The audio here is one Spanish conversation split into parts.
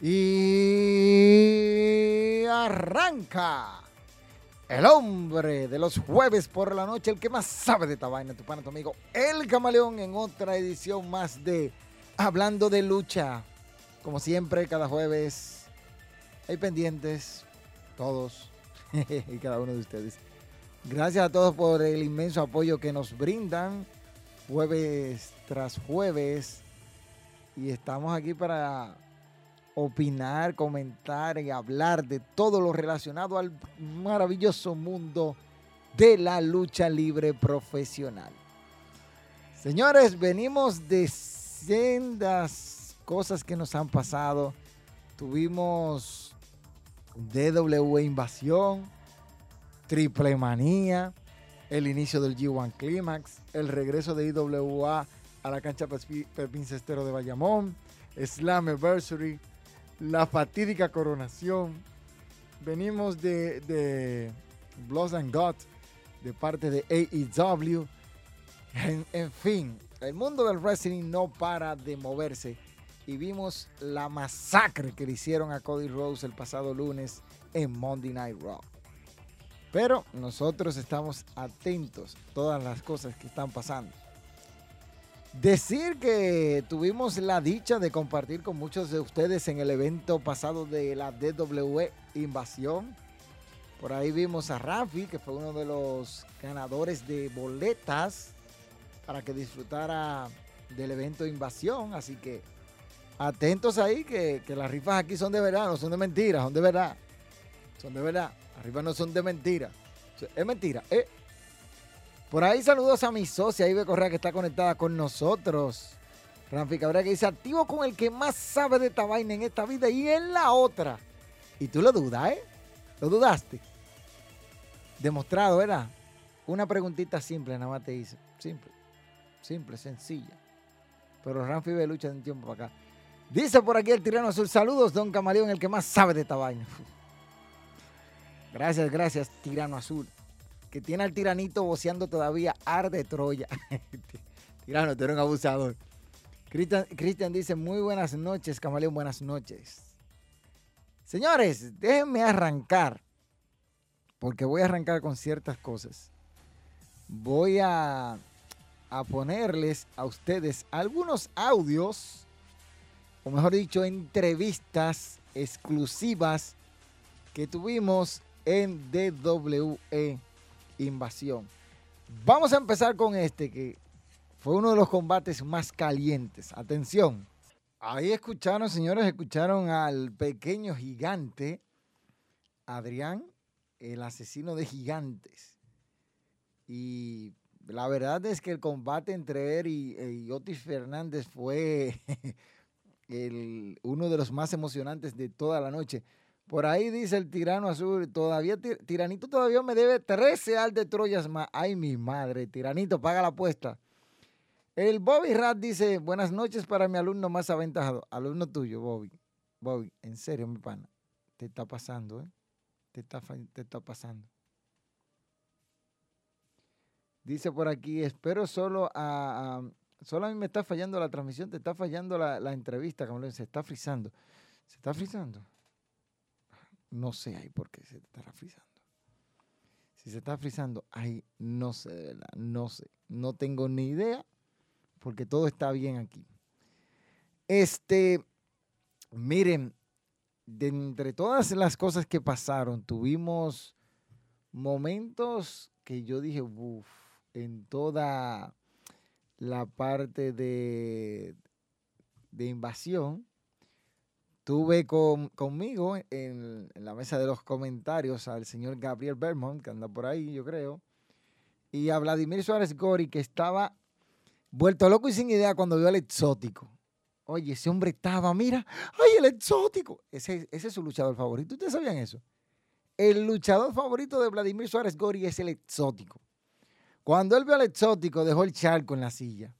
Y arranca el hombre de los jueves por la noche, el que más sabe de esta vaina, tu pana, tu amigo, el camaleón, en otra edición más de Hablando de Lucha. Como siempre, cada jueves hay pendientes, todos y cada uno de ustedes. Gracias a todos por el inmenso apoyo que nos brindan jueves tras jueves. Y estamos aquí para opinar, comentar y hablar de todo lo relacionado al maravilloso mundo de la lucha libre profesional. Señores, venimos de sendas cosas que nos han pasado. Tuvimos DW Invasión, Triple Manía, el inicio del G1 Climax, el regreso de IWA a la cancha Pepín Cestero de Bayamón, Slammiversary, la fatídica coronación. Venimos de, de Blood and God de parte de AEW. En, fin, el mundo del wrestling no para de moverse. Y vimos la masacre que le hicieron a Cody Rhodes el pasado lunes en Monday Night Raw. Pero nosotros estamos atentos a todas las cosas que están pasando. Decir que tuvimos la dicha de compartir con muchos de ustedes en el evento pasado de la DW Invasión. Por ahí vimos a Rafi, que fue uno de los ganadores de boletas para que disfrutara del evento Invasión. Así que atentos ahí, que, las rifas aquí son de verdad, no son de mentira, son de verdad. Son de verdad. Las rifas no son de mentira. Es mentira. Por ahí saludos a mi socia Ibe Correa que está conectada con nosotros. Ramfi Cabrera que dice, activo con el que más sabe de esta vaina en esta vida y en la otra. Y tú lo dudas, ¿eh? ¿Lo dudaste? Demostrado, ¿verdad? Una preguntita simple, nada más te hice. Simple. Simple, sencilla. Pero Ramfi ve lucha de un tiempo para acá. Dice por aquí el tirano azul. Saludos, don Camaleón, el que más sabe de esta vaina. Gracias, gracias, tirano azul que tiene al tiranito boceando todavía arde Troya. Tirano, tú eres un abusador. Cristian dice, muy buenas noches, Camaleón, buenas noches. Señores, déjenme arrancar, porque voy a arrancar con ciertas cosas. Voy a, a ponerles a ustedes algunos audios, o mejor dicho, entrevistas exclusivas que tuvimos en DWE invasión. Vamos a empezar con este que fue uno de los combates más calientes. Atención. Ahí escucharon, señores, escucharon al pequeño gigante Adrián, el asesino de gigantes. Y la verdad es que el combate entre él y, Otis Fernández fue uno de los más emocionantes de toda la noche. Por ahí dice el tirano azul, todavía, tiranito todavía me debe 13 al de Troyas más. Ay, mi madre, tiranito, paga la apuesta. El Bobby Rat dice, buenas noches para mi alumno más aventajado. Alumno tuyo, Bobby. Bobby, en serio, mi pana. Te está pasando, ¿eh? Te está, te está pasando. Dice por aquí, espero solo a, Solo a mí me está fallando la transmisión, te está fallando la, la entrevista, como se está frizando. ¿Se está frizando? No sé ahí por qué se está frizando. Si se está frizando, ahí no sé, de verdad, no sé. No tengo ni idea porque todo está bien aquí. Este, miren, de entre todas las cosas que pasaron, tuvimos momentos que yo dije, uff, en toda la parte de, de invasión, Tuve conmigo en, la mesa de los comentarios al señor Gabriel Bermond, que anda por ahí, yo creo, y a Vladimir Suárez Gori, que estaba Vuelto loco y sin idea cuando vio al exótico. Oye, ese hombre estaba, mira, ¡ay, el exótico! Ese, ese es su luchador favorito. ¿Ustedes sabían eso? El luchador favorito de Vladimir Suárez Gori es el exótico. Cuando él vio al exótico, dejó el charco en la silla.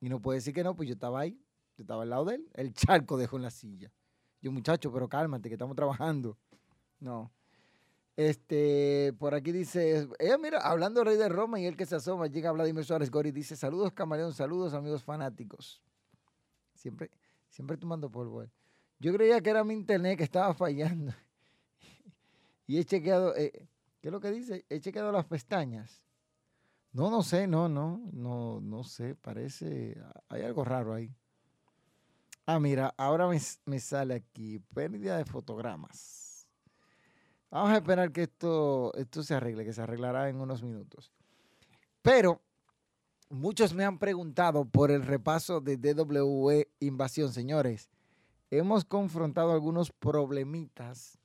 Y no puede decir que no, pues yo estaba ahí, yo estaba al lado de él. El charco dejó en la silla. Yo, muchacho, pero cálmate, que estamos trabajando. No. Este, por aquí dice, eh, mira, hablando Rey de Roma y el que se asoma, llega Vladimir Suárez Gori, dice, saludos Camaleón, saludos amigos fanáticos. Siempre, siempre tomando polvo. Eh. Yo creía que era mi internet que estaba fallando. y he chequeado, eh, ¿qué es lo que dice? He chequeado las pestañas. No, no sé, no, no, no, no sé, parece, hay algo raro ahí. Ah, mira, ahora me, sale aquí, pérdida de fotogramas. Vamos a esperar que esto, esto se arregle, que se arreglará en unos minutos. Pero muchos me han preguntado por el repaso de DWE Invasión, señores. Hemos confrontado algunos problemitas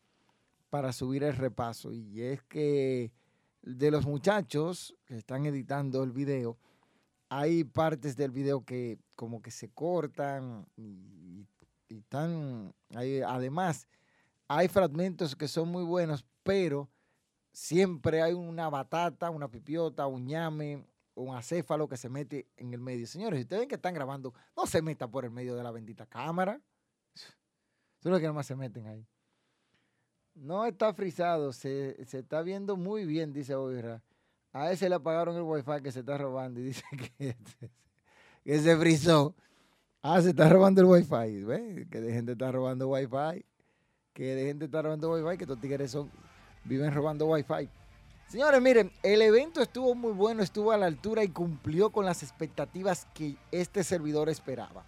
para subir el repaso y es que de los muchachos que están editando el video, hay partes del video que como que se cortan y, están, además, hay fragmentos que son muy buenos, pero siempre hay una batata, una pipiota, un ñame, un acéfalo que se mete en el medio. Señores, si ustedes ven que están grabando, no se meta por el medio de la bendita cámara. Solo que nomás se meten ahí. No está frisado, se, está viendo muy bien, dice Oira. A ese le apagaron el wifi que se está robando y dice que, que se frizó. Ah, se está robando el wifi. ¿Ves? Que de gente está robando wifi que de estar robando wifi, que estos tigres son, viven robando wifi. Señores, miren, el evento estuvo muy bueno, estuvo a la altura y cumplió con las expectativas que este servidor esperaba.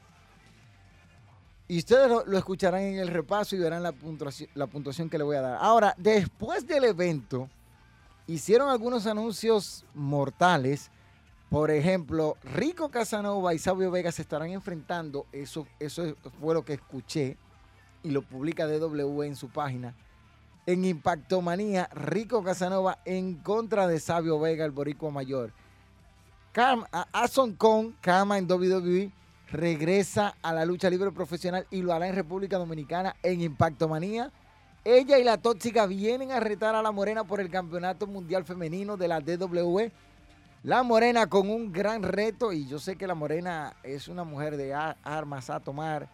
Y ustedes lo, escucharán en el repaso y verán la puntuación, la puntuación que le voy a dar. Ahora, después del evento, hicieron algunos anuncios mortales. Por ejemplo, Rico Casanova y Sabio Vega se estarán enfrentando. Eso, eso fue lo que escuché y lo publica DW en su página. En Impactomanía, Rico Casanova en contra de Sabio Vega, el boricua mayor. Ason Kong, Kama en WWE, regresa a la lucha libre profesional y lo hará en República Dominicana en Impactomanía. Ella y la tóxica vienen a retar a la Morena por el Campeonato Mundial Femenino de la DW. La Morena con un gran reto y yo sé que la Morena es una mujer de armas a tomar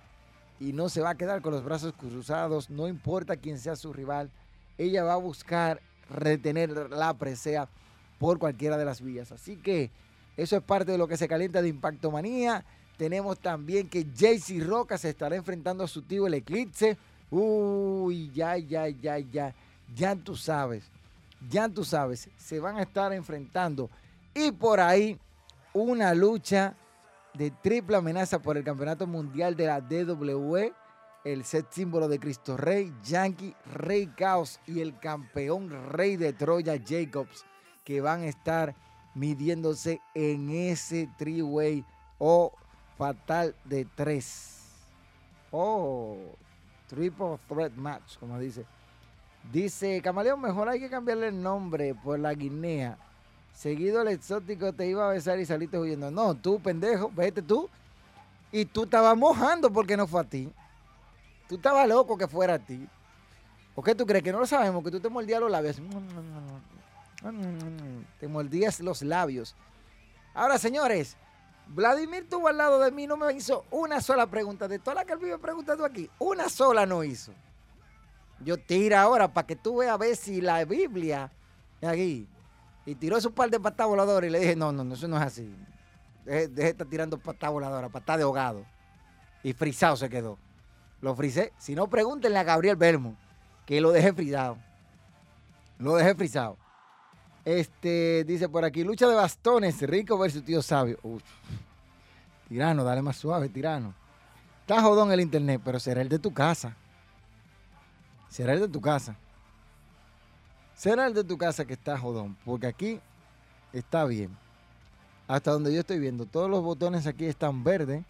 y no se va a quedar con los brazos cruzados, no importa quién sea su rival, ella va a buscar retener la presea por cualquiera de las vías. Así que eso es parte de lo que se calienta de Impacto Manía. Tenemos también que JC Roca se estará enfrentando a su tío el Eclipse. Uy, ya, ya, ya, ya. Ya tú sabes. Ya tú sabes. Se van a estar enfrentando. Y por ahí una lucha de triple amenaza por el Campeonato Mundial de la DWE, el set símbolo de Cristo Rey, Yankee, Rey Caos y el campeón Rey de Troya, Jacobs, que van a estar midiéndose en ese three-way o fatal de tres. Oh, triple threat match, como dice. Dice Camaleón, mejor hay que cambiarle el nombre por la Guinea Seguido el exótico te iba a besar y saliste huyendo. No, tú, pendejo, vete tú. Y tú estabas mojando porque no fue a ti. Tú estabas loco que fuera a ti. ¿Por qué tú crees que no lo sabemos? Que tú te mordías los labios. Te mordías los labios. Ahora, señores, Vladimir tuvo al lado de mí, no me hizo una sola pregunta. De todas las que él me preguntado aquí, una sola no hizo. Yo tira ahora para que tú veas a ver si la Biblia, aquí, y tiró su par de patas voladoras y le dije, no, no, no, eso no es así. Deje, de estar tirando patas voladoras, patas de ahogado. Y frisado se quedó. Lo frisé. Si no, pregúntenle a Gabriel Bermo, que lo dejé frisado. Lo dejé frisado. Este, dice por aquí, lucha de bastones, rico versus tío sabio. Tirano, dale más suave, tirano. Está jodón el internet, pero será el de tu casa. Será el de tu casa. Será el de tu casa que está jodón, porque aquí está bien. Hasta donde yo estoy viendo, todos los botones aquí están verdes.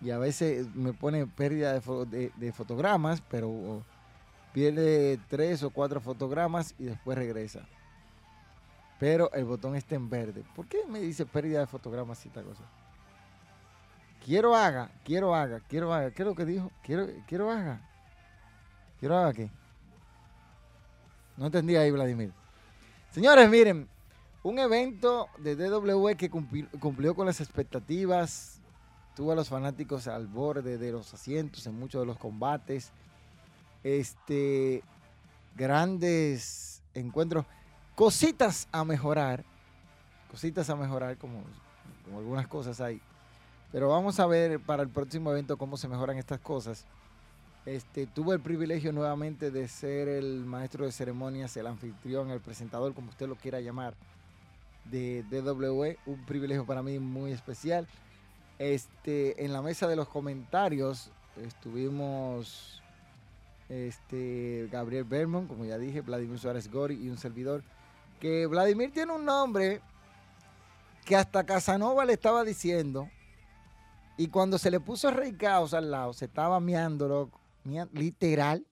Y a veces me pone pérdida de, fotogramas, pero pierde tres o cuatro fotogramas y después regresa. pero el botón está en verde. ¿Por qué me dice pérdida de fotogramas y esta cosa? Quiero haga, quiero haga, quiero haga. ¿Qué es lo que dijo? Quiero, quiero haga. Quiero haga qué. No entendí ahí, Vladimir. Señores, miren, un evento de DW que cumplió con las expectativas, tuvo a los fanáticos al borde de los asientos en muchos de los combates. Este, grandes encuentros, cositas a mejorar, cositas a mejorar como, como algunas cosas hay. Pero vamos a ver para el próximo evento cómo se mejoran estas cosas. Este, tuve el privilegio nuevamente de ser el maestro de ceremonias, el anfitrión, el presentador, como usted lo quiera llamar, de DWE. Un privilegio para mí muy especial. Este, en la mesa de los comentarios estuvimos este, Gabriel Bermond, como ya dije, Vladimir Suárez Gori y un servidor. Que Vladimir tiene un nombre que hasta Casanova le estaba diciendo. Y cuando se le puso Rey Caos al lado, se estaba literal.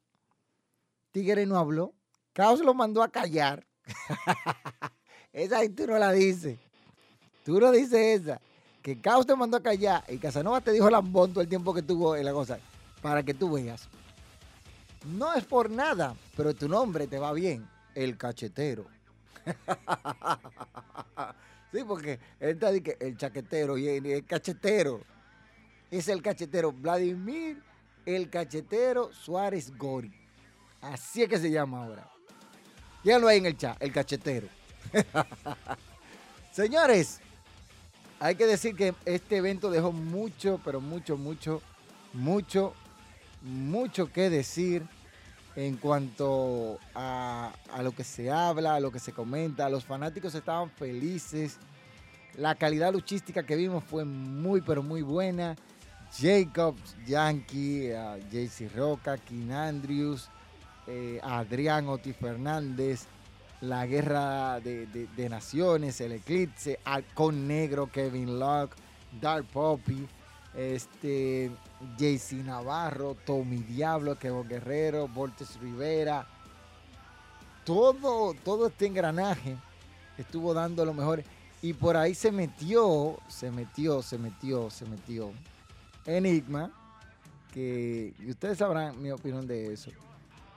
Tigre no habló. Caos lo mandó a callar. esa ahí tú no la dices. Tú no dices esa. Que Caos te mandó a callar y Casanova te dijo lambón todo el tiempo que tuvo en la cosa. Para que tú veas. No es por nada, pero tu nombre te va bien. El cachetero. sí, porque él está diciendo el chaquetero y el cachetero. Es el cachetero. Vladimir el cachetero Suárez Gori. Así es que se llama ahora. lo ahí en el chat, el cachetero. Señores, hay que decir que este evento dejó mucho, pero mucho, mucho, mucho, mucho que decir en cuanto a, a, lo que se habla, a lo que se comenta. Los fanáticos estaban felices. La calidad luchística que vimos fue muy, pero muy buena. Jacobs, Yankee, JC Roca, King Andrews, eh, Adrián Oti Fernández, la guerra de, naciones, el eclipse, Alcon Negro, Kevin Locke, Dark Poppy, este, JC Navarro, Tommy Diablo, Kevin Guerrero, Voltes Rivera. Todo, todo este engranaje estuvo dando lo mejor. Y por ahí se metió, se metió, se metió, se metió Enigma, que ustedes sabrán mi opinión de eso.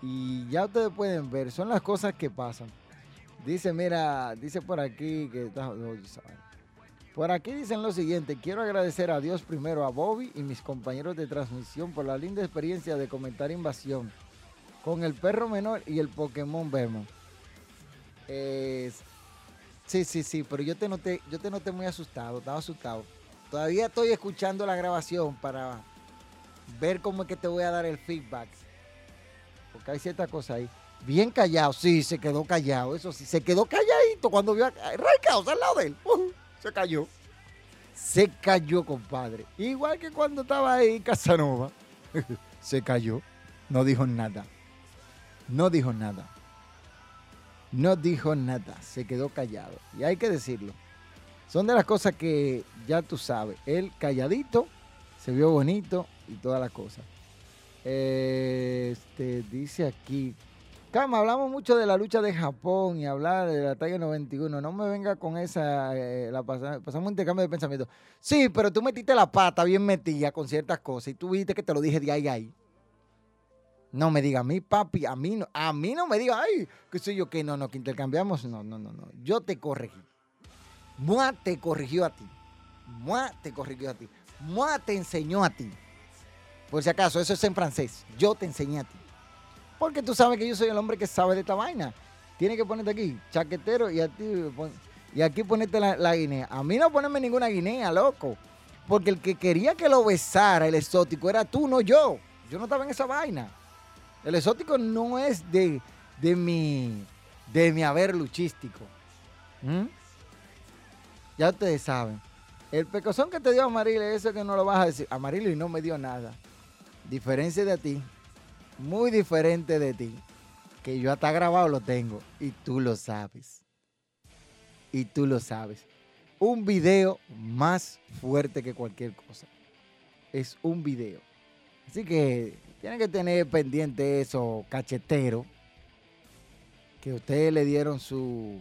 Y ya ustedes pueden ver, son las cosas que pasan. Dice, mira, dice por aquí que por aquí dicen lo siguiente, quiero agradecer a Dios primero a Bobby y mis compañeros de transmisión por la linda experiencia de comentar invasión con el perro menor y el Pokémon Vermont. sí, sí, sí, pero yo te noté, yo te noté muy asustado, estaba asustado. Todavía estoy escuchando la grabación para ver cómo es que te voy a dar el feedback. Porque hay cierta cosa ahí. Bien callado, sí, se quedó callado, eso sí, se quedó calladito cuando vio a Caos al lado de él. se cayó. Se cayó, compadre. Igual que cuando estaba ahí Casanova. se cayó. No dijo nada. No dijo nada. No dijo nada. Se quedó callado. Y hay que decirlo. Son de las cosas que ya tú sabes. Él calladito, se vio bonito y todas las cosas. Este, dice aquí. Cama, hablamos mucho de la lucha de Japón y hablar de la talla 91. No me venga con esa. Eh, la pasamos un intercambio de pensamiento. Sí, pero tú metiste la pata bien metida con ciertas cosas y tú viste que te lo dije de ahí a ahí. No me diga a mí, papi, a mí no, a mí no me diga, ay, qué sé yo, que no, no, que intercambiamos. No, no, no, no. Yo te corregí. Mua te corrigió a ti. Mua te corrigió a ti. Mua te enseñó a ti. Por si acaso, eso es en francés. Yo te enseñé a ti. Porque tú sabes que yo soy el hombre que sabe de esta vaina. Tienes que ponerte aquí, chaquetero, y, aquí ponerte la, guinea. A mí no ponerme ninguna guinea, loco. Porque el que quería que lo besara el exótico era tú, no yo. Yo no estaba en esa vaina. El exótico no es de, de, mi, de mi haber luchístico. ¿Mm? Ya ustedes saben. El pecozón que te dio Amarillo, eso que no lo vas a decir. Amarillo y no me dio nada. Diferencia de ti. Muy diferente de ti. Que yo hasta grabado lo tengo. Y tú lo sabes. Y tú lo sabes. Un video más fuerte que cualquier cosa. Es un video. Así que tienen que tener pendiente eso, cachetero. Que ustedes le dieron su,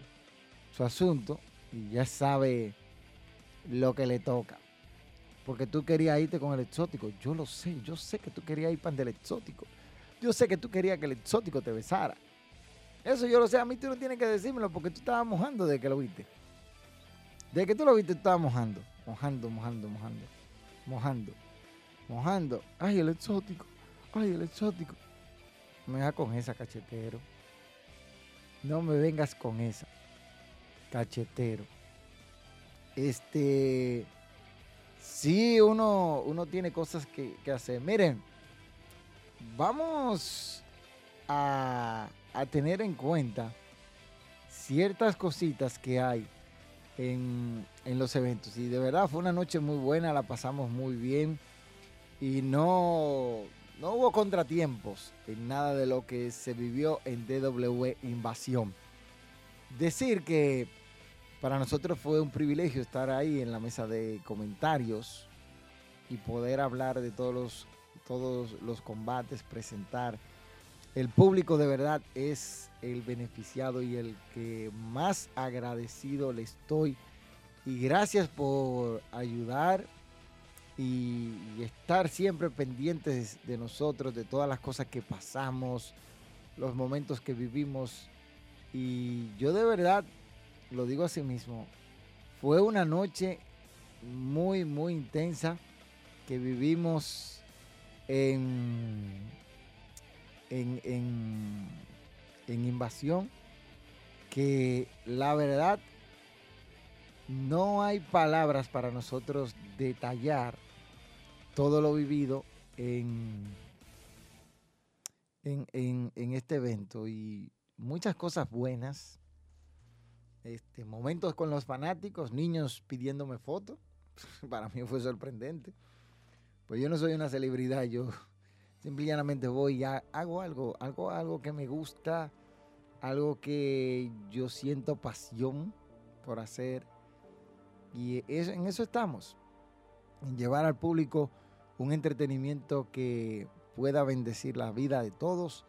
su asunto y ya sabe lo que le toca. Porque tú querías irte con el exótico. Yo lo sé, yo sé que tú querías ir para el exótico. Yo sé que tú querías que el exótico te besara. Eso yo lo sé, a mí tú no tienes que decírmelo porque tú estabas mojando de que lo viste. De que tú lo viste, tú estabas mojando. Mojando, mojando, mojando. Mojando. Mojando. Ay, el exótico. Ay, el exótico. Me vengas con esa, cachetero. No me vengas con esa. Cachetero. Este. Sí, uno, uno tiene cosas que, que hacer. Miren, vamos a, a tener en cuenta ciertas cositas que hay en, en, los eventos. Y de verdad fue una noche muy buena, la pasamos muy bien y no, no hubo contratiempos en nada de lo que se vivió en DW Invasión. Decir que para nosotros fue un privilegio estar ahí en la mesa de comentarios y poder hablar de todos los, todos los combates, presentar el público de verdad es el beneficiado y el que más agradecido le estoy. Y gracias por ayudar y, estar siempre pendientes de nosotros, de todas las cosas que pasamos, los momentos que vivimos. Y yo de verdad, lo digo así mismo, fue una noche muy, muy intensa que vivimos en en, invasión que la verdad no hay palabras para nosotros detallar todo lo vivido en, en, este evento y muchas cosas buenas. Este, momentos con los fanáticos, niños pidiéndome fotos. Para mí fue sorprendente. Pues yo no soy una celebridad, yo Simplemente voy y hago algo, algo, algo que me gusta, algo que yo siento pasión por hacer. Y en eso estamos, en llevar al público un entretenimiento que pueda bendecir la vida de todos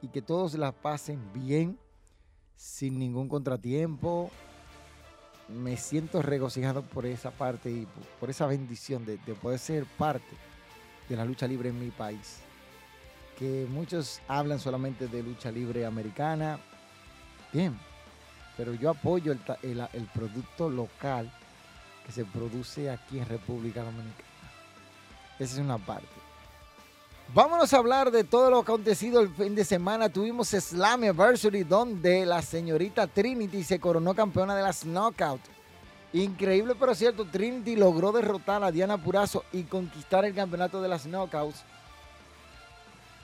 y que todos la pasen bien, sin ningún contratiempo. Me siento regocijado por esa parte y por esa bendición de, de poder ser parte de la lucha libre en mi país. Que muchos hablan solamente de lucha libre americana. Bien, pero yo apoyo el, producto local que se produce aquí en República Dominicana. Esa es una parte. Vámonos a hablar de todo lo acontecido el fin de semana. Tuvimos Slam Anniversary donde la señorita Trinity se coronó campeona de las Knockout. Increíble pero cierto, Trinity logró derrotar a Diana Purazo y conquistar el campeonato de las knockouts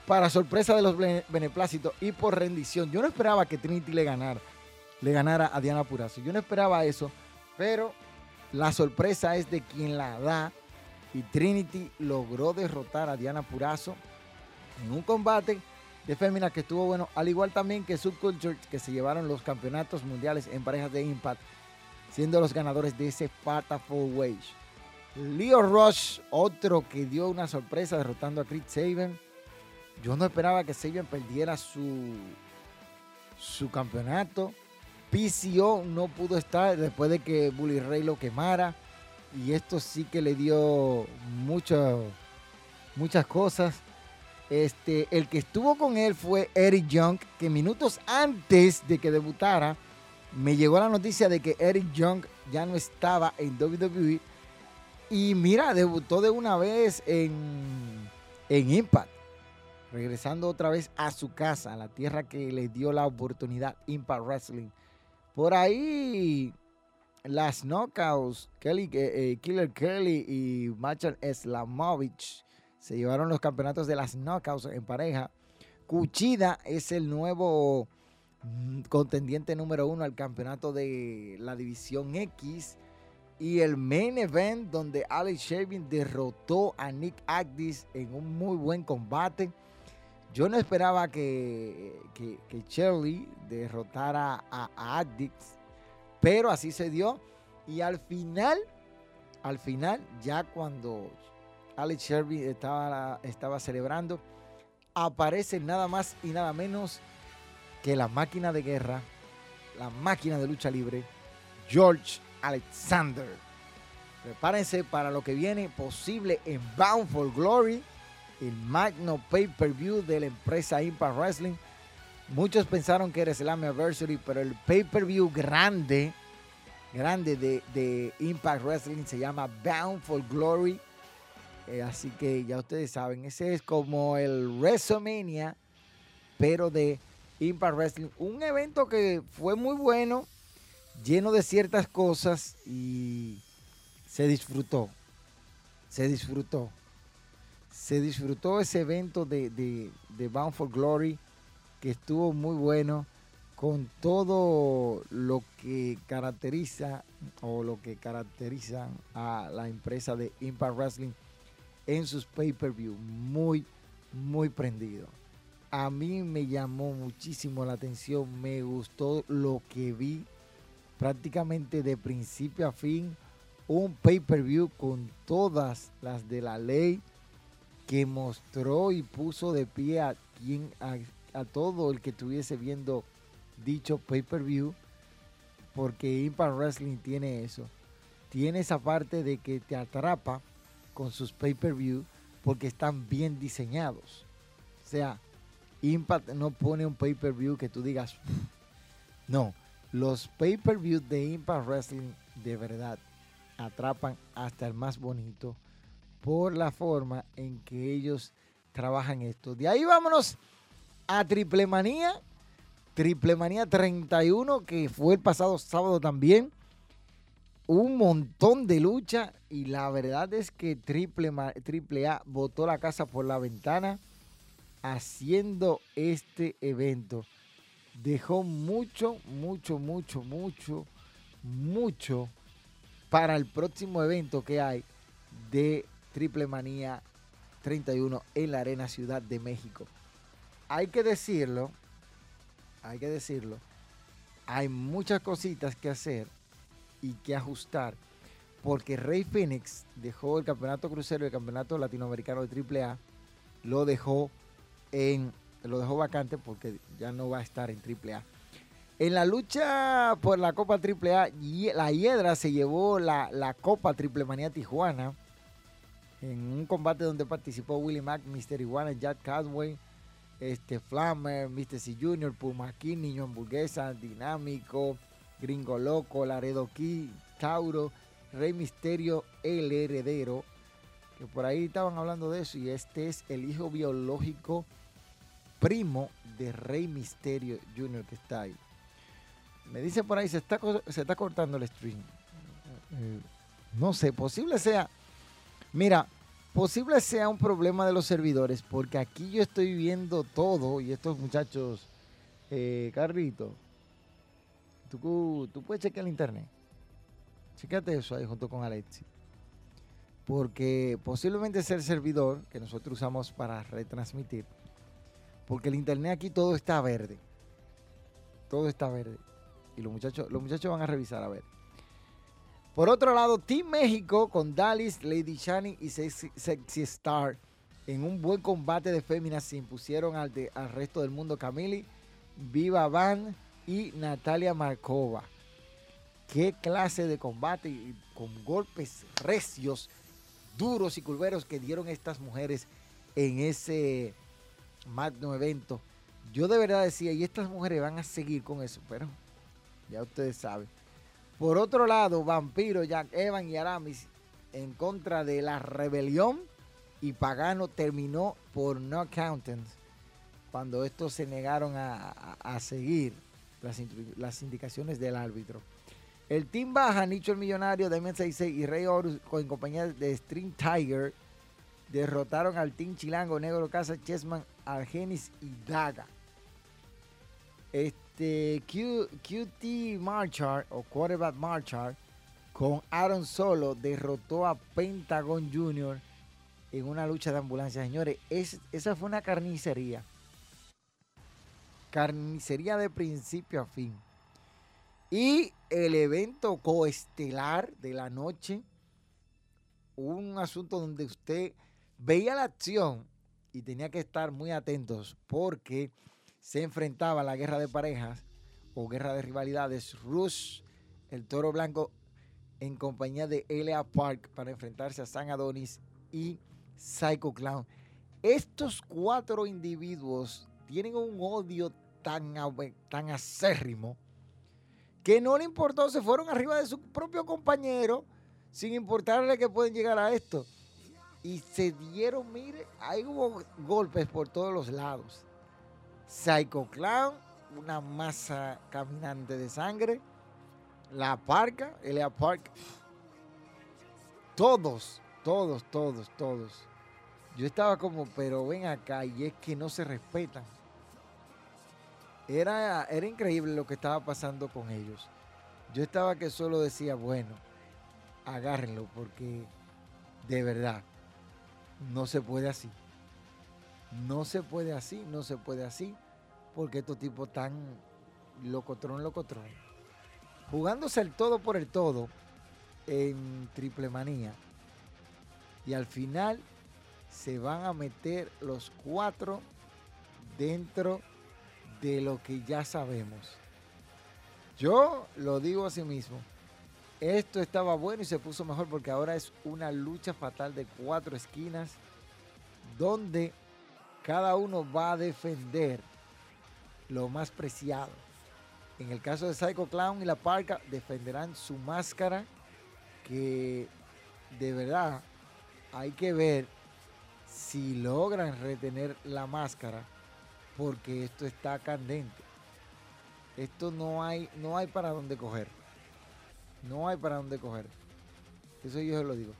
para sorpresa de los beneplácitos y por rendición. Yo no esperaba que Trinity le ganara, le ganara a Diana Purazo. Yo no esperaba eso, pero la sorpresa es de quien la da y Trinity logró derrotar a Diana Purazo en un combate de fémina que estuvo bueno, al igual también que Subculture que se llevaron los campeonatos mundiales en parejas de Impact siendo los ganadores de ese Fatal Full Wage. Leo Rush, otro que dio una sorpresa derrotando a Chris Saban. Yo no esperaba que Saban perdiera su, su campeonato. PCO no pudo estar después de que Bully Ray lo quemara. Y esto sí que le dio mucho, muchas cosas. Este, el que estuvo con él fue Eric Young, que minutos antes de que debutara, me llegó la noticia de que Eric Young ya no estaba en WWE. Y mira, debutó de una vez en, en Impact. Regresando otra vez a su casa, a la tierra que le dio la oportunidad Impact Wrestling. Por ahí, las knockouts, Kelly, eh, eh, Killer Kelly y Machan Slamovich se llevaron los campeonatos de las knockouts en pareja. Cuchida es el nuevo Mm, contendiente número uno al campeonato de la División X. Y el main event donde Alex Shaving derrotó a Nick Agdis en un muy buen combate. Yo no esperaba que, que, Shirley derrotara a, a pero así se dio. Y al final, al final, ya cuando Alex Shelby estaba, estaba celebrando, aparece nada más y nada menos que la máquina de guerra, la máquina de lucha libre, George Alexander. Prepárense para lo que viene posible en Bound for Glory, el magno pay-per-view de la empresa Impact Wrestling. Muchos pensaron que era Slam Anniversary, pero el pay-per-view grande, grande de, Impact Wrestling se llama Bound for Glory. Eh, así que ya ustedes saben, ese es como el WrestleMania, pero de Impact Wrestling. Un evento que fue muy bueno, lleno de ciertas cosas y se disfrutó. Se disfrutó. Se disfrutó ese evento de, Bound for Glory que estuvo muy bueno con todo lo que caracteriza o lo que caracteriza a la empresa de Impact Wrestling en sus pay-per-view. Muy, muy prendido. A mí me llamó muchísimo la atención, me gustó lo que vi prácticamente de principio a fin. Un pay-per-view con todas las de la ley que mostró y puso de pie a, quien, todo el que estuviese viendo dicho pay-per-view. Porque Impact Wrestling tiene eso. Tiene esa parte de que te atrapa con sus pay-per-view porque están bien diseñados. O sea, Impact no pone un pay-per-view que tú digas, no, los pay-per-view de Impact Wrestling de verdad atrapan hasta el más bonito por la forma en que ellos trabajan esto. De ahí vámonos a Triple Manía, Triple Manía 31, que fue el pasado sábado también un montón de lucha y la verdad es que Triple, Triple A botó la casa por la ventana haciendo este evento. Dejó mucho, mucho, mucho, mucho, mucho para el próximo evento que hay de Triple Manía 31 en la Arena Ciudad de México. Hay que decirlo, hay que decirlo, hay muchas cositas que hacer y que ajustar, porque Rey Phoenix dejó el campeonato crucero y el campeonato latinoamericano de AAA, lo dejó en lo dejó vacante porque ya no va a estar en AAA. En la lucha por la Copa AAA, la Hiedra se llevó la, la Copa Triple Manía Tijuana en un combate donde participó Willie Mack, Mr. Iguana, Jack Casway, este Flammer, Mr. C. Jr., Puma Niño Hamburguesa, Dinámico, Gringo Loco, Laredo Key, Tauro, Rey Misterio, el heredero. Que por ahí estaban hablando de eso. Y este es el hijo biológico primo de Rey Misterio Jr. que está ahí. Me dice por ahí, se está, se está cortando el stream. Eh, no sé, posible sea. Mira, posible sea un problema de los servidores, porque aquí yo estoy viendo todo y estos muchachos, eh, Carrito, Tú, puedes chequear el internet. Chequete eso ahí junto con Alexi. Porque posiblemente es el servidor que nosotros usamos para retransmitir. Porque el internet aquí todo está verde. Todo está verde. Y los muchachos, los muchachos van a revisar a ver. Por otro lado, Team México con Dallas, Lady Shani y Sexy, Star en un buen combate de féminas se impusieron al, resto del mundo. Camili, Viva Van, y Natalia Markova. Qué clase de combate con golpes recios, duros y curveros que dieron estas mujeres en ese magno evento. Yo de verdad decía, y estas mujeres van a seguir con eso, pero ya ustedes saben. Por otro lado, Vampiro, Jack Evan y Aramis en contra de la rebelión y Pagano terminó por no accountants cuando estos se negaron a seguir las, indicaciones del árbitro. El team baja, Nicho el Millonario, Damian 66 y Rey Horus en compañía de String Tiger derrotaron al team Chilango, Negro Casa, Chessman, Argenis y Daga. Este QT Marchar o Quarterback Marchar con Aaron Solo derrotó a Pentagon Jr. en una lucha de ambulancia. Señores, esa fue una carnicería. Carnicería de principio a fin. Y el evento coestelar de la noche, un asunto donde usted veía la acción y tenía que estar muy atentos porque se enfrentaba a la guerra de parejas, o guerra de rivalidades, Rush, el toro blanco, en compañía de Elia Park para enfrentarse a San Adonis y Psycho Clown. Estos cuatro individuos tienen un odio tan, tan acérrimo que no le importó, se fueron arriba de su propio compañero sin importarle que pueden llegar a esto. Y se dieron, mire, ahí hubo golpes por todos los lados. Psycho Clown, una masa caminante de sangre. La Parca, Elia Park. Todos, todos, todos, todos. Yo estaba como, pero ven acá, y es que no se respetan. Era, era increíble lo que estaba pasando con ellos. Yo estaba que solo decía, bueno, agárrenlo, porque de verdad, no se puede así. No se puede así, no se puede así, porque estos tipos tan locotrón, locotrón. Jugándose el todo por el todo en triple manía. Y al final se van a meter los cuatro dentro de lo que ya sabemos. Yo lo digo a sí mismo. Esto estaba bueno y se puso mejor porque ahora es una lucha fatal de cuatro esquinas donde cada uno va a defender lo más preciado. En el caso de Psycho Clown y la Parca defenderán su máscara que de verdad hay que ver si logran retener la máscara porque esto está candente. Esto no hay no hay para dónde coger. No hay para dónde coger. Eso yo se lo digo.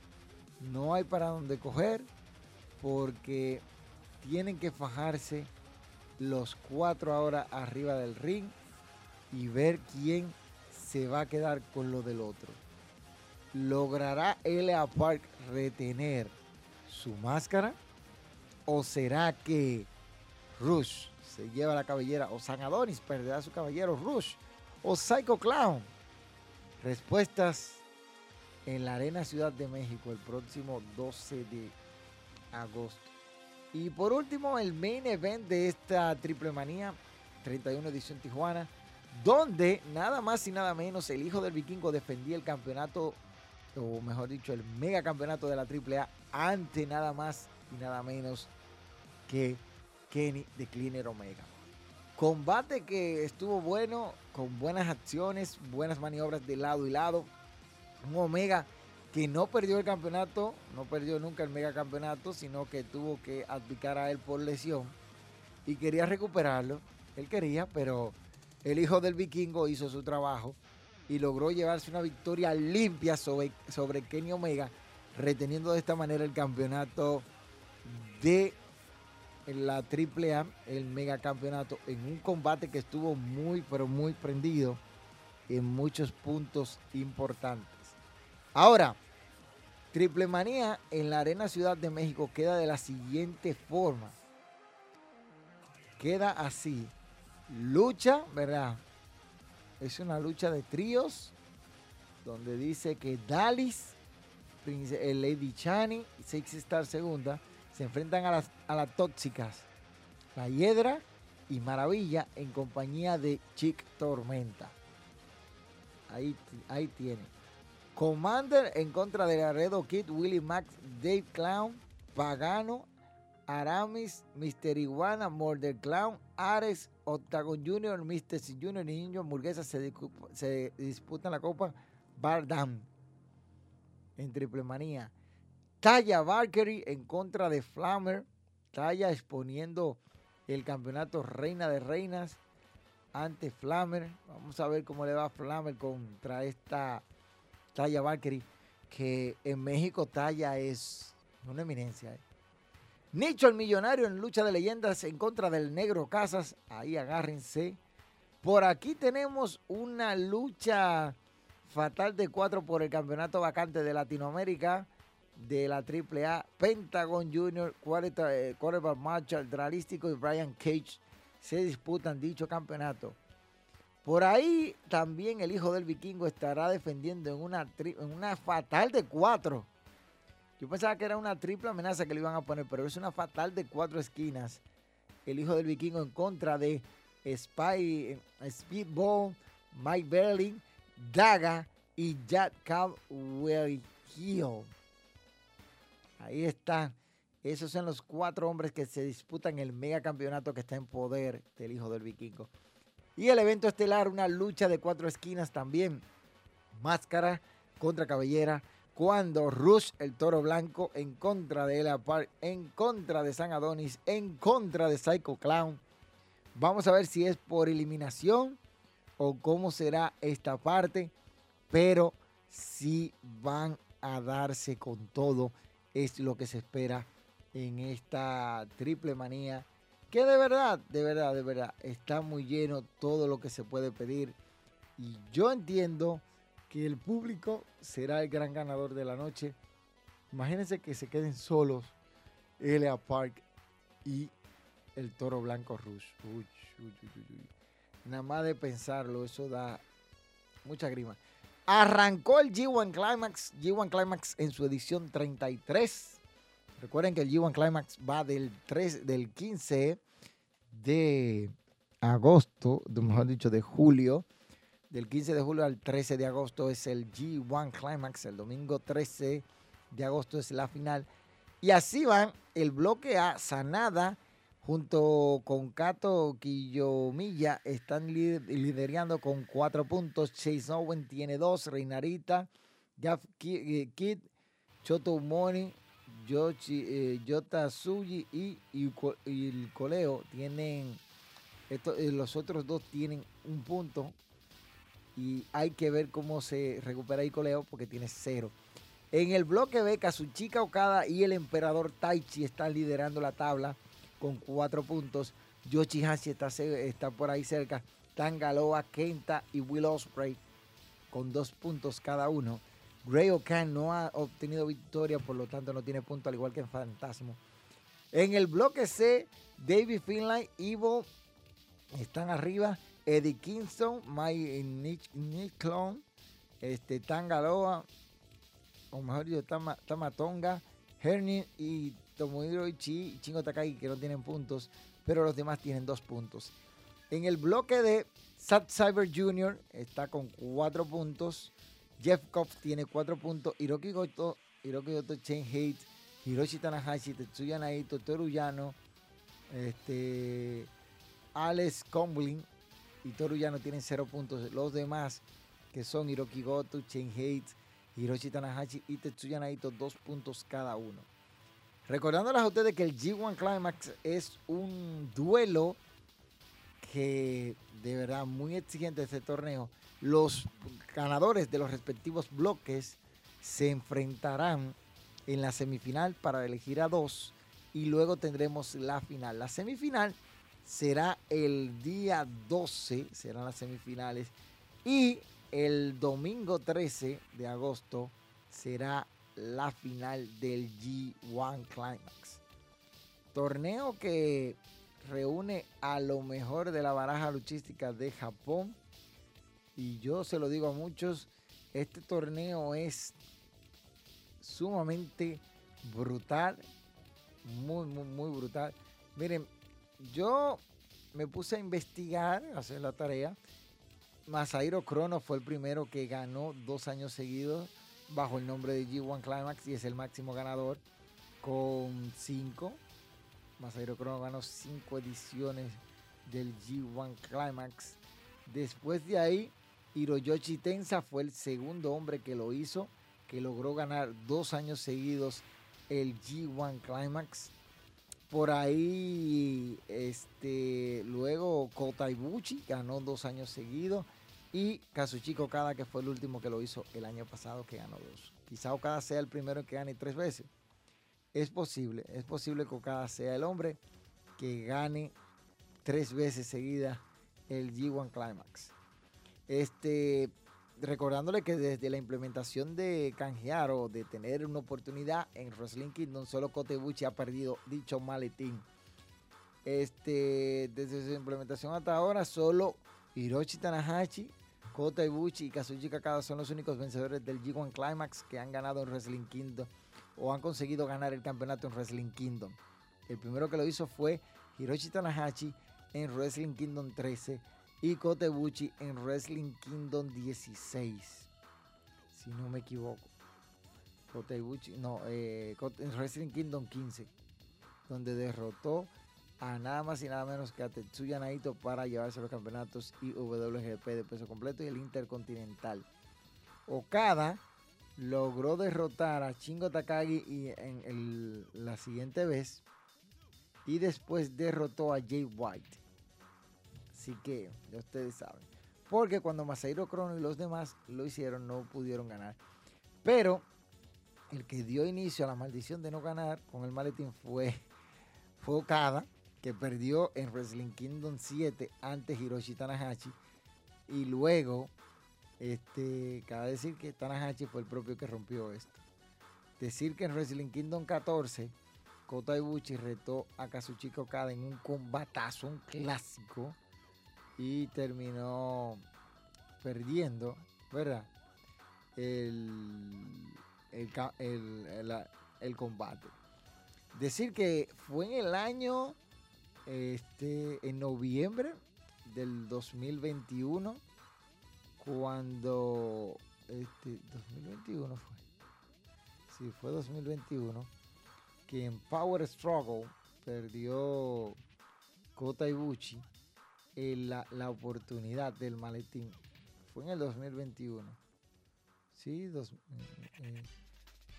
No hay para dónde coger porque tienen que fajarse los cuatro ahora arriba del ring y ver quién se va a quedar con lo del otro. ¿Logrará L.A. Park retener su máscara? ¿O será que Rush se lleva la cabellera? ¿O San Adonis perderá su caballero Rush? ¿O Psycho Clown? Respuestas en la Arena Ciudad de México el próximo 12 de agosto. Y por último, el main event de esta triple manía, 31 edición Tijuana, donde nada más y nada menos el hijo del vikingo defendía el campeonato, o mejor dicho, el mega campeonato de la AAA ante nada más y nada menos que Kenny de Cleaner Omega. Combate que estuvo bueno, con buenas acciones, buenas maniobras de lado y lado. Un Omega que no perdió el campeonato, no perdió nunca el mega campeonato, sino que tuvo que abdicar a él por lesión y quería recuperarlo. Él quería, pero el hijo del vikingo hizo su trabajo y logró llevarse una victoria limpia sobre, sobre Kenny Omega, reteniendo de esta manera el campeonato de la AAA, el mega campeonato, en un combate que estuvo muy, pero muy prendido en muchos puntos importantes. Ahora, Triple Manía en la Arena Ciudad de México queda de la siguiente forma. Queda así. Lucha, ¿verdad? Es una lucha de tríos donde dice que Dalis, el Lady Chani y Six Star Segunda se enfrentan a las, a las tóxicas, la Hiedra y Maravilla en compañía de Chick Tormenta. Ahí, ahí tiene. Commander en contra de Laredo Kid, Willie Max, Dave Clown, Pagano, Aramis, Mr. Iguana, Murder Clown, Ares, Octagon Jr., Mr. C y Niño Hamburguesa se, se, disputan la Copa Bardam en triple manía. Taya Valkyrie en contra de Flammer. Taya exponiendo el campeonato Reina de Reinas ante Flammer. Vamos a ver cómo le va a Flammer contra esta Talla Valkyrie, que en México Talla es una eminencia. Eh. Nicho el millonario en lucha de leyendas en contra del negro Casas. Ahí agárrense. Por aquí tenemos una lucha fatal de cuatro por el campeonato vacante de Latinoamérica de la AAA. Pentagon Junior, Quarterback Marshall, Dralístico y Brian Cage se disputan dicho campeonato. Por ahí también el hijo del vikingo estará defendiendo en una, fatal de cuatro. Yo pensaba que era una triple amenaza que le iban a poner, pero es una fatal de cuatro esquinas. El hijo del vikingo en contra de Spy, Speedball, Mike Berlin, Daga y Jack Caldwell Hill. Ahí están. Esos son los cuatro hombres que se disputan el mega campeonato que está en poder del hijo del vikingo. Y el evento estelar, una lucha de cuatro esquinas también. Máscara contra cabellera. Cuando Rush, el toro blanco, en contra de Ella Park, en contra de San Adonis, en contra de Psycho Clown. Vamos a ver si es por eliminación o cómo será esta parte. Pero si van a darse con todo. Es lo que se espera en esta triple manía. Que de verdad, de verdad, de verdad, está muy lleno todo lo que se puede pedir. Y yo entiendo que el público será el gran ganador de la noche. Imagínense que se queden solos Elia Park y el Toro Blanco Rush. Uy, uy, uy, Nada más de pensarlo, eso da mucha grima. Arrancó el G1 Climax, G1 Climax en su edición 33. Recuerden que el G1 Climax va del, 3, del 15 de agosto, mejor dicho, de julio. Del 15 de julio al 13 de agosto es el G1 Climax. El domingo 13 de agosto es la final. Y así van el bloque A, Sanada, junto con Kato Quillomilla, están liderando con cuatro puntos. Chase Owen tiene dos, Reinarita, Jeff eh, Kid, Choto Moni, Yoshi, eh, Yota Suji y, el Coleo tienen, eh, los otros dos tienen un punto y hay que ver cómo se recupera el Coleo porque tiene cero. En el bloque B, Kazuchika Okada y el emperador Taichi están liderando la tabla con cuatro puntos. Yoshihashi está, está por ahí cerca. Tangaloa, Kenta y Will Ospreay con dos puntos cada uno. Gray O'Kan no ha obtenido victoria, por lo tanto no tiene punto, al igual que en Fantasmo. En el bloque C, David Finlay, Evo están arriba. Eddie Kingston, Mike Nick, Clone, este, Tangaloa, o mejor dicho, Tamatonga, Hernie y Tomohiro Ichi Chingo Takagi que no tienen puntos, pero los demás tienen dos puntos. En el bloque de Sat Cyber Jr. está con cuatro puntos. Jeff Kopf tiene 4 puntos. Hiroki Goto, Hiroki Goto, Chen Hate, Hiroshi Tanahashi, Tetsuya Naito, Toru Yano, este, Alex Comblin y Toru Yano tienen 0 puntos. Los demás, que son Hiroki Goto, Chen Hate, Hiroshi Tanahashi y Tetsuya Naito, 2 puntos cada uno. Recordándoles a ustedes que el G1 Climax es un duelo que de verdad muy exigente este torneo los ganadores de los respectivos bloques se enfrentarán en la semifinal para elegir a dos y luego tendremos la final. La semifinal será el día 12, serán las semifinales, y el domingo 13 de agosto será la final del G1 Climax. Torneo que reúne a lo mejor de la baraja luchística de Japón y yo se lo digo a muchos, este torneo es sumamente brutal, muy, muy, muy brutal. Miren, yo me puse a investigar, a hacer la tarea. Masahiro Crono fue el primero que ganó dos años seguidos bajo el nombre de G1 Climax y es el máximo ganador con cinco. Masahiro Crono ganó cinco ediciones del G1 Climax. Después de ahí, Hiroyoshi Tensa fue el segundo hombre que lo hizo, que logró ganar dos años seguidos el G1 Climax. Por ahí, este, luego Kota Ibuchi ganó dos años seguidos. Y Kazuchika Okada, que fue el último que lo hizo el año pasado, que ganó dos. Quizá Okada sea el primero que gane tres veces. Es posible, es posible que Okada sea el hombre que gane tres veces seguida el G1 Climax. Este, recordándole que desde la implementación de canjear o de tener una oportunidad en Wrestling Kingdom, solo Kotebuchi ha perdido dicho maletín. Este, desde su implementación hasta ahora, solo Hiroshi Tanahashi, Kota Ibuchi y Kazuchi Kakada son los únicos vencedores del G1 Climax que han ganado en Wrestling Kingdom o han conseguido ganar el campeonato en Wrestling Kingdom. El primero que lo hizo fue Hiroshi Tanahashi en Wrestling Kingdom 13 y Kota Ibushi en Wrestling Kingdom 16. Si no me equivoco. Kota Ibushi, no, eh, en Wrestling Kingdom 15, donde derrotó a nada más y nada menos que a Tetsuya Naito para llevarse los campeonatos IWGP de peso completo y el Intercontinental. Okada logró derrotar a Shingo Takagi y en la siguiente vez y después derrotó a Jay White. Así que ya ustedes saben. Porque cuando Masahiro Crono y los demás lo hicieron no pudieron ganar. Pero el que dio inicio a la maldición de no ganar con el maletín fue, fue Okada, que perdió en Wrestling Kingdom 7 ante Hiroshi Tanahashi. Y luego este, cabe decir que Tanahashi fue el propio que rompió esto. Decir que en Wrestling Kingdom 14, Kota Ibushi retó a Kazuchika Okada en un combatazo, un clásico, y terminó perdiendo, ¿verdad? El, el, combate. Decir que fue en el año, este, en noviembre del 2021 cuando este 2021 fue. Sí, fue 2021 que en Power Struggle perdió Kota Ibushi la, la, oportunidad del maletín. Fue en el 2021. Sí, dos, eh, eh,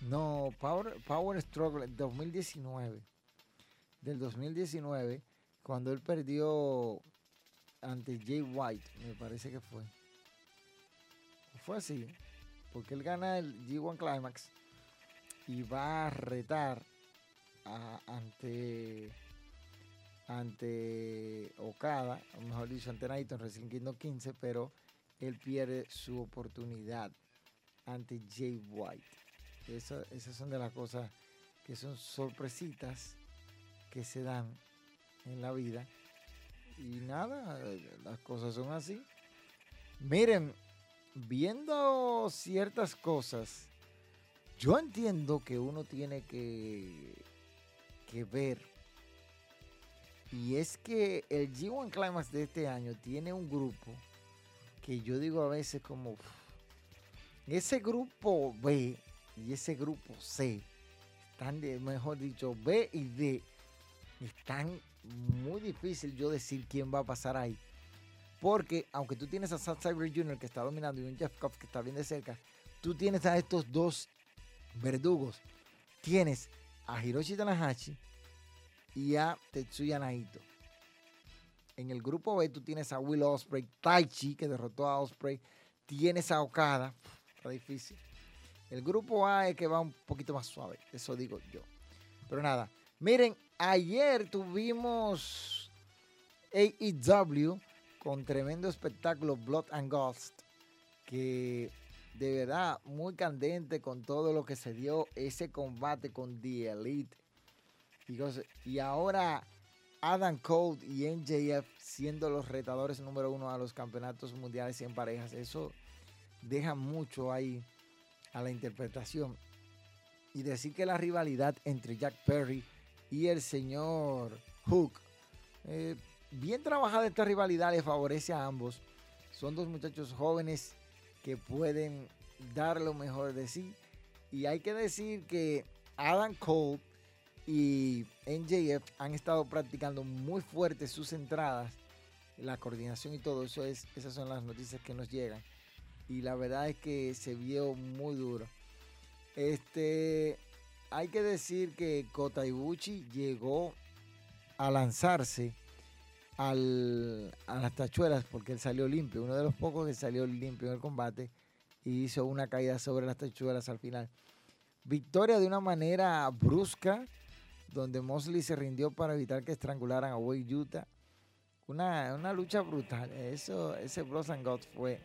no, Power, Power Struggle 2019. Del 2019, cuando él perdió ante Jay White, me parece que fue fue así, porque él gana el G1 Climax y va a retar ante ante Okada, mejor dicho, ante Naito en Wrestling Kingdom 15, pero él pierde su oportunidad ante Jay White. esas son de las cosas que son sorpresitas que se dan en la vida. Y nada, las cosas son así. Miren, viendo ciertas cosas, yo entiendo que uno tiene que, que ver. Y es que el G1 Climax de este año tiene un grupo que yo digo a veces como ese grupo B y ese grupo C están de, mejor dicho, B y D están muy difícil yo decir quién va a pasar ahí. Porque aunque tú tienes a Zack Cyber Jr. que está dominando y un Jeff Cobb que está bien de cerca, tú tienes a estos dos verdugos. Tienes a Hiroshi Tanahashi y a Tetsuya Naito. En el grupo B tú tienes a Will Osprey, Taichi que derrotó a Osprey, tienes a Okada, está difícil. El grupo A es que va un poquito más suave, eso digo yo. Pero nada, miren, ayer tuvimos AEW con tremendo espectáculo Blood and Ghost, que de verdad muy candente con todo lo que se dio ese combate con The Elite. Y ahora Adam Cole y NJF siendo los retadores número uno a los campeonatos mundiales en parejas. Eso deja mucho ahí a la interpretación. Y decir que la rivalidad entre Jack Perry y el señor Hook eh, bien trabajada esta rivalidad le favorece a ambos. Son dos muchachos jóvenes que pueden dar lo mejor de sí. Y hay que decir que Adam Cole y NJF han estado practicando muy fuerte sus entradas, la coordinación y todo eso es, esas son las noticias que nos llegan. Y la verdad es que se vio muy duro. Este, hay que decir que Kota Ibuchi llegó a lanzarse al, a las tachuelas porque él salió limpio, uno de los pocos que salió limpio en el combate y hizo una caída sobre las tachuelas al final. Victoria de una manera brusca, donde Mosley se rindió para evitar que estrangularan a Wade Utah. Una, una, lucha brutal. Eso, ese Bros and God fue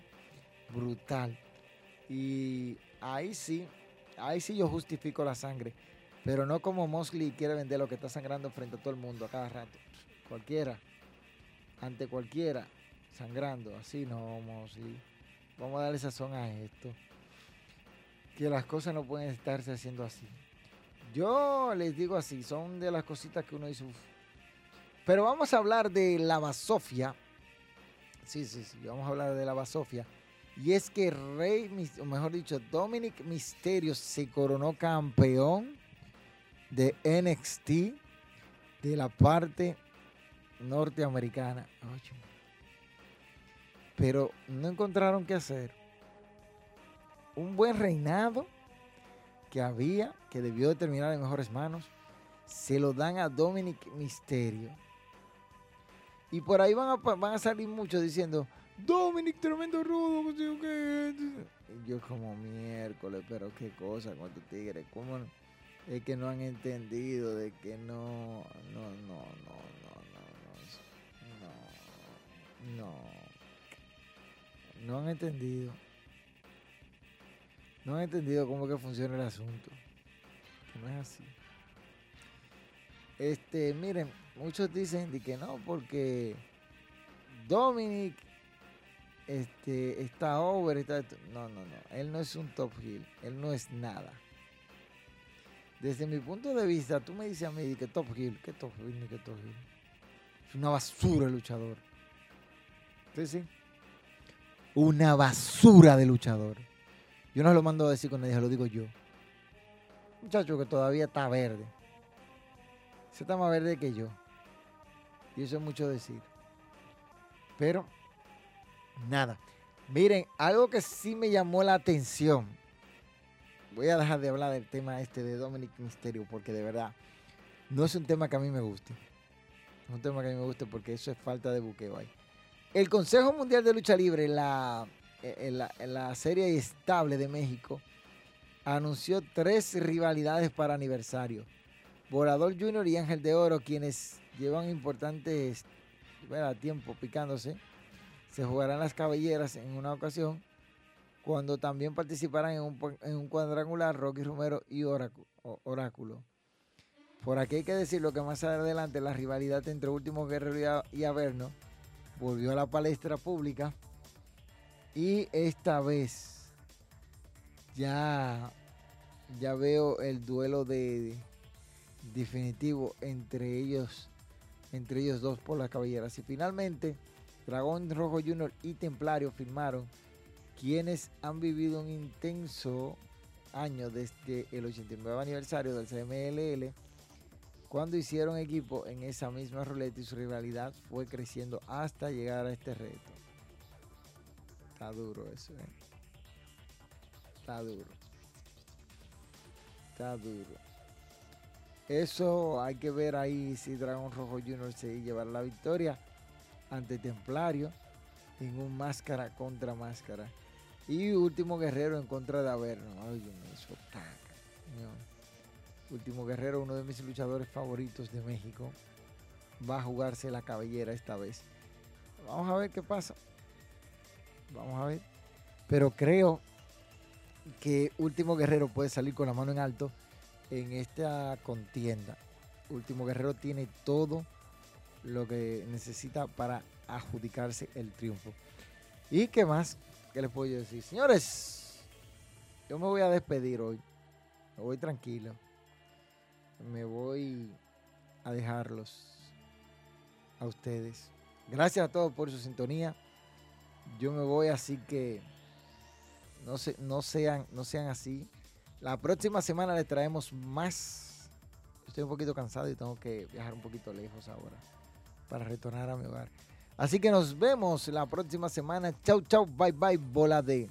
brutal. Y ahí sí, ahí sí yo justifico la sangre. Pero no como Mosley quiere vender lo que está sangrando frente a todo el mundo a cada rato. Cualquiera ante cualquiera sangrando. Así no vamos, vamos a darle sazón a esto. Que las cosas no pueden estarse haciendo así. Yo les digo así, son de las cositas que uno dice, Pero vamos a hablar de la basofia. Sí, sí, sí, vamos a hablar de la basofia. Y es que Rey, o mejor dicho, Dominic Mysterio se coronó campeón de NXT de la parte norteamericana. Pero no encontraron qué hacer. Un buen reinado que había, que debió de terminar en mejores manos, se lo dan a Dominic Mysterio. Y por ahí van a, van a salir muchos diciendo, Dominic, tremendo rudo. Y yo como miércoles, pero qué cosa con tu tigre. ¿Cómo es que no han entendido de que no, no, no, no, no, no, han entendido. No han entendido cómo que funciona el asunto. Que no es así. Este, miren, muchos dicen de que no, porque Dominic este, está over. Está, no, no, no. Él no es un top heel. Él no es nada. Desde mi punto de vista, tú me dices a mí que top heel. ¿Qué top heel qué top heel? Es una basura el luchador. Sí, sí. Una basura de luchador. Yo no lo mando a decir con nadie, lo digo yo. Muchacho que todavía está verde. Se está más verde que yo. Y eso es mucho decir. Pero, nada. Miren, algo que sí me llamó la atención. Voy a dejar de hablar del tema este de Dominic Mysterio porque de verdad no es un tema que a mí me guste. Es un tema que a mí me guste porque eso es falta de buqueo ahí. El Consejo Mundial de Lucha Libre, la en la, serie estable de México, anunció tres rivalidades para aniversario. Borador Junior y Ángel de Oro, quienes llevan importantes tiempo picándose, se jugarán las cabelleras en una ocasión, cuando también participarán en un, en un cuadrangular Rocky Romero y Oráculo. Por aquí hay que decirlo que más adelante la rivalidad entre Último Guerrero y Averno volvió a la palestra pública y esta vez ya, ya veo el duelo de, definitivo entre ellos, entre ellos dos por las caballeras. Y finalmente, Dragón Rojo Junior y Templario firmaron quienes han vivido un intenso año desde el 89 aniversario del CMLL, cuando hicieron equipo en esa misma ruleta y su rivalidad fue creciendo hasta llegar a este reto. Está duro eso, eh. Está duro. Está duro. Eso hay que ver ahí si Dragón Rojo Junior se llevará la victoria ante Templario en un máscara contra máscara. Y último guerrero en contra de Averno. Ay, eso Último guerrero, uno de mis luchadores favoritos de México. Va a jugarse la cabellera esta vez. Vamos a ver qué pasa. Vamos a ver. Pero creo que Último Guerrero puede salir con la mano en alto en esta contienda. Último Guerrero tiene todo lo que necesita para adjudicarse el triunfo. ¿Y qué más? ¿Qué les puedo decir? Señores, yo me voy a despedir hoy. Me voy tranquilo. Me voy a dejarlos a ustedes. Gracias a todos por su sintonía yo me voy, así que no, no, sean, no sean así. La próxima semana les traemos más. Estoy un poquito cansado y tengo que viajar un poquito lejos ahora para retornar a mi hogar. Así que nos vemos la próxima semana. Chau, chau, bye, bye, bola de.